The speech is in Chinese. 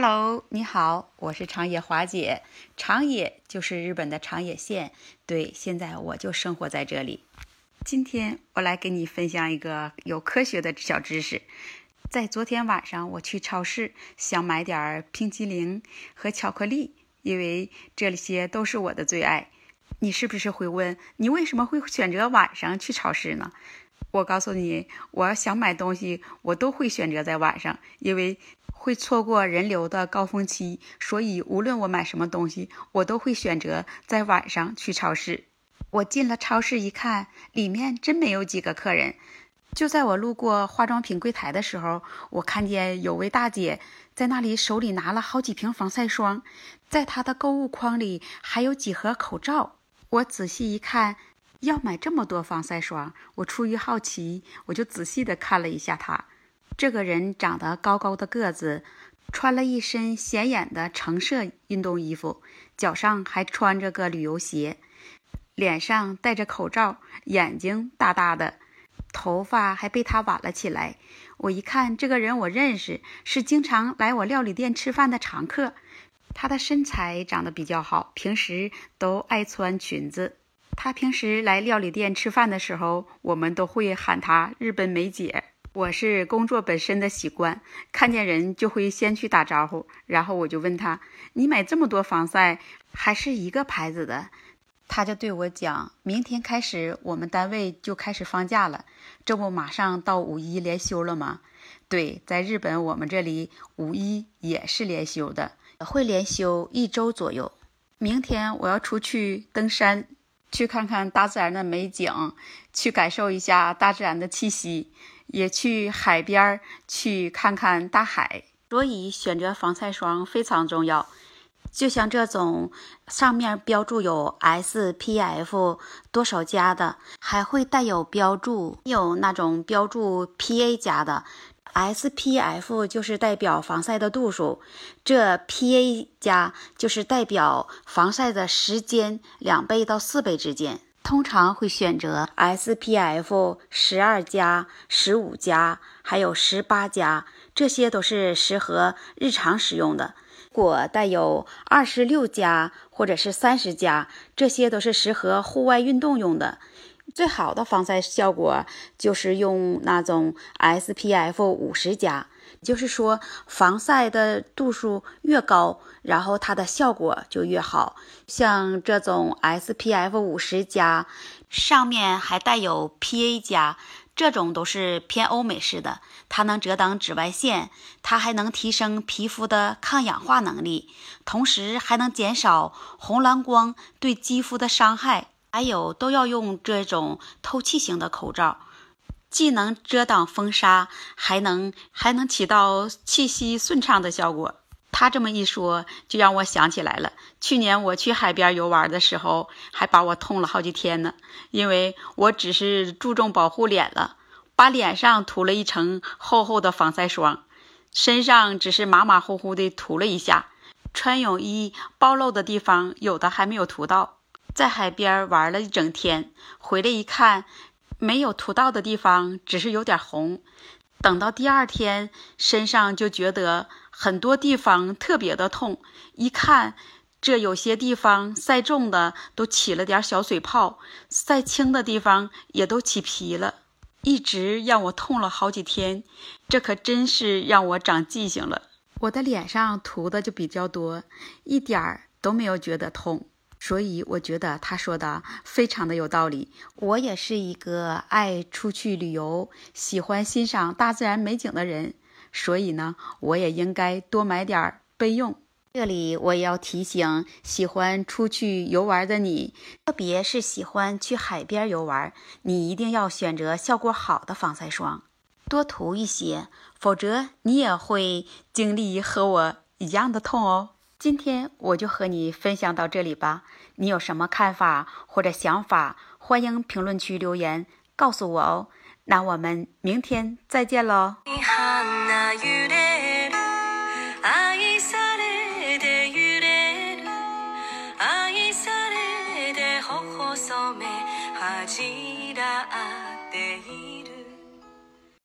Hello，你好，我是长野华姐。长野就是日本的长野县，对，现在我就生活在这里。今天我来给你分享一个有科学的小知识。在昨天晚上，我去超市想买点儿冰淇淋和巧克力，因为这些都是我的最爱。你是不是会问，你为什么会选择晚上去超市呢？我告诉你，我想买东西，我都会选择在晚上，因为会错过人流的高峰期，所以无论我买什么东西，我都会选择在晚上去超市。我进了超市一看，里面真没有几个客人。就在我路过化妆品柜台的时候，我看见有位大姐在那里手里拿了好几瓶防晒霜，在她的购物筐里还有几盒口罩。我仔细一看。要买这么多防晒霜，我出于好奇，我就仔细的看了一下她。这个人长得高高的个子，穿了一身显眼的橙色运动衣服，脚上还穿着个旅游鞋，脸上戴着口罩，眼睛大大的，头发还被他挽了起来。我一看这个人，我认识，是经常来我料理店吃饭的常客。他的身材长得比较好，平时都爱穿裙子。他平时来料理店吃饭的时候，我们都会喊他“日本梅姐”。我是工作本身的习惯，看见人就会先去打招呼，然后我就问他：“你买这么多防晒，还是一个牌子的？”他就对我讲：“明天开始，我们单位就开始放假了，这不马上到五一连休了吗？”对，在日本我们这里五一也是连休的，会连休一周左右。明天我要出去登山。去看看大自然的美景，去感受一下大自然的气息，也去海边儿去看看大海。所以选择防晒霜非常重要。就像这种上面标注有 SPF 多少加的，还会带有标注有那种标注 PA 加的。SPF 就是代表防晒的度数，这 PA 加就是代表防晒的时间两倍到四倍之间。通常会选择 SPF 十二加、十五加，还有十八加，这些都是适合日常使用的。如果带有二十六加或者是三十加，这些都是适合户外运动用的。最好的防晒效果就是用那种 SPF 五十加，就是说防晒的度数越高，然后它的效果就越好。像这种 SPF 五十加，上面还带有 PA 加，这种都是偏欧美式的，它能遮挡紫外线，它还能提升皮肤的抗氧化能力，同时还能减少红蓝光对肌肤的伤害。还有都要用这种透气型的口罩，既能遮挡风沙，还能还能起到气息顺畅的效果。他这么一说，就让我想起来了，去年我去海边游玩的时候，还把我痛了好几天呢。因为我只是注重保护脸了，把脸上涂了一层厚厚的防晒霜，身上只是马马虎虎的涂了一下，穿泳衣暴露的地方有的还没有涂到。在海边玩了一整天，回来一看，没有涂到的地方只是有点红。等到第二天，身上就觉得很多地方特别的痛。一看，这有些地方晒重的都起了点小水泡，晒轻的地方也都起皮了，一直让我痛了好几天。这可真是让我长记性了。我的脸上涂的就比较多，一点儿都没有觉得痛。所以我觉得他说的非常的有道理。我也是一个爱出去旅游、喜欢欣赏大自然美景的人，所以呢，我也应该多买点备用。这里我也要提醒喜欢出去游玩的你，特别是喜欢去海边游玩，你一定要选择效果好的防晒霜，多涂一些，否则你也会经历和我一样的痛哦。今天我就和你分享到这里吧，你有什么看法或者想法，欢迎评论区留言告诉我哦。那我们明天再见喽。阿依萨德，阿依萨德，阿依萨，